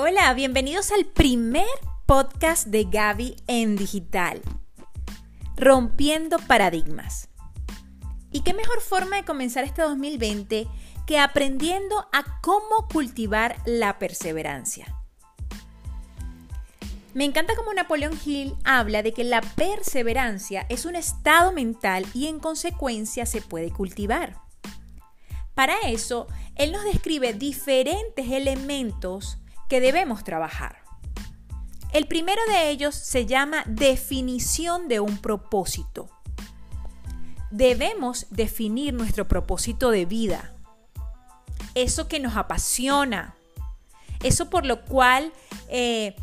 Hola, bienvenidos al primer podcast de Gaby en digital. Rompiendo paradigmas. ¿Y qué mejor forma de comenzar este 2020 que aprendiendo a cómo cultivar la perseverancia? Me encanta como Napoleón Hill habla de que la perseverancia es un estado mental y en consecuencia se puede cultivar. Para eso, él nos describe diferentes elementos que debemos trabajar. El primero de ellos se llama definición de un propósito. Debemos definir nuestro propósito de vida. Eso que nos apasiona. Eso por lo cual eh,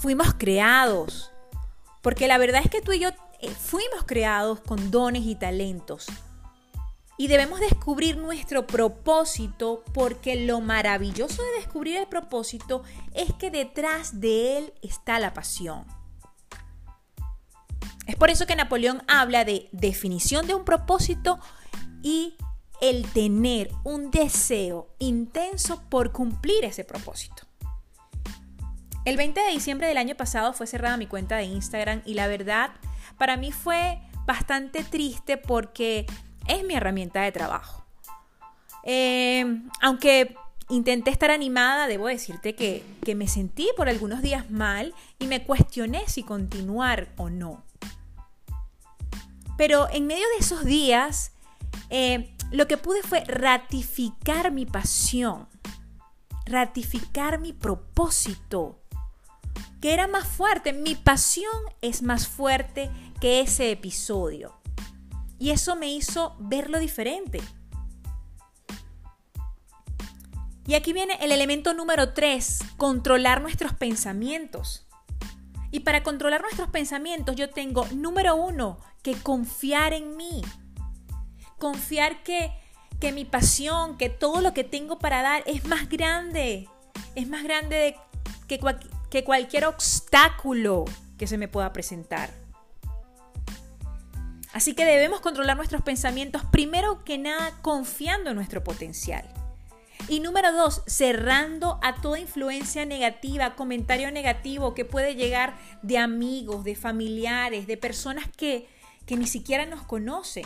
fuimos creados. Porque la verdad es que tú y yo eh, fuimos creados con dones y talentos. Y debemos descubrir nuestro propósito porque lo maravilloso de descubrir el propósito es que detrás de él está la pasión. Es por eso que Napoleón habla de definición de un propósito y el tener un deseo intenso por cumplir ese propósito. El 20 de diciembre del año pasado fue cerrada mi cuenta de Instagram y la verdad para mí fue bastante triste porque es mi herramienta de trabajo. Eh, aunque intenté estar animada, debo decirte que, me sentí por algunos días mal y me cuestioné si continuar o no. Pero en medio de esos días, eh, lo que pude fue ratificar mi pasión, ratificar mi propósito, que era más fuerte. Mi pasión es más fuerte que ese episodio. Y eso me hizo verlo diferente. Y aquí viene el elemento número 3, controlar nuestros pensamientos. Y para controlar nuestros pensamientos yo tengo, número uno, que confiar en mí. Confiar que, que mi pasión, que todo lo que tengo para dar es más grande. Es más grande que, que cualquier obstáculo que se me pueda presentar. Así que debemos controlar nuestros pensamientos primero que nada confiando en nuestro potencial. Y número dos, cerrando a toda influencia negativa, comentario negativo que puede llegar de amigos, de familiares, de personas que, que ni siquiera nos conocen.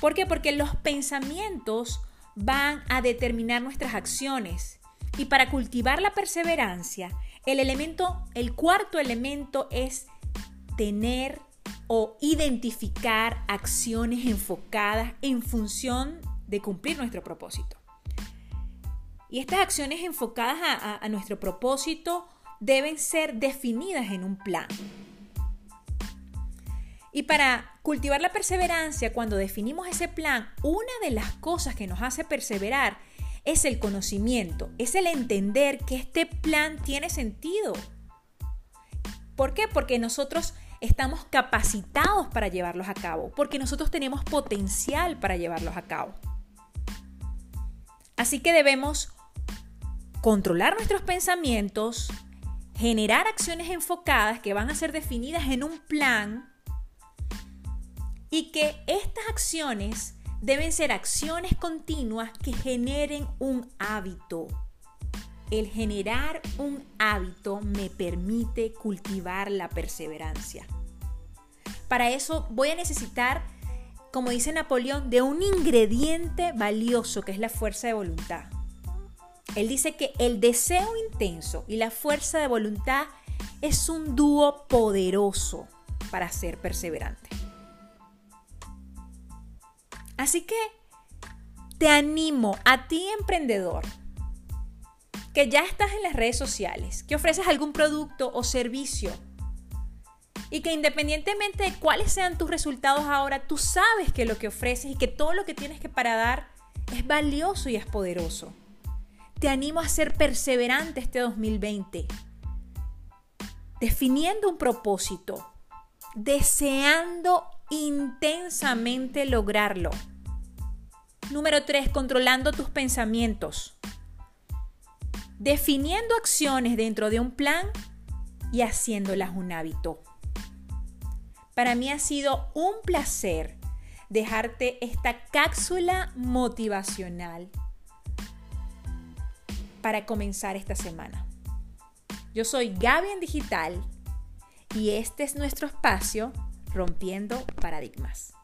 ¿Por qué? Porque los pensamientos van a determinar nuestras acciones. Y para cultivar la perseverancia, el elemento, el cuarto elemento es tener o identificar acciones enfocadas en función de cumplir nuestro propósito. Y estas acciones enfocadas a, nuestro propósito deben ser definidas en un plan. Y para cultivar la perseverancia, cuando definimos ese plan, una de las cosas que nos hace perseverar es el conocimiento, es el entender que este plan tiene sentido. ¿Por qué? Porque nosotros estamos capacitados para llevarlos a cabo, porque nosotros tenemos potencial para llevarlos a cabo. Así que debemos controlar nuestros pensamientos, generar acciones enfocadas que van a ser definidas en un plan y que estas acciones deben ser acciones continuas que generen un hábito el generar un hábito me permite cultivar la perseverancia. Para eso voy a necesitar, como dice Napoleón, de un ingrediente valioso que es la fuerza de voluntad. Él dice que el deseo intenso y la fuerza de voluntad es un dúo poderoso para ser perseverante. Así que te animo a ti emprendedor que ya estás en las redes sociales, que ofreces algún producto o servicio y que independientemente de cuáles sean tus resultados ahora, tú sabes que lo que ofreces y que todo lo que tienes que para dar es valioso y es poderoso. Te animo a ser perseverante este 2020, definiendo un propósito, deseando intensamente lograrlo. Número 3, controlando tus pensamientos definiendo acciones dentro de un plan y haciéndolas un hábito. Para mí ha sido un placer dejarte esta cápsula motivacional para comenzar esta semana. Yo soy Gaby en Digital y este es nuestro espacio Rompiendo Paradigmas.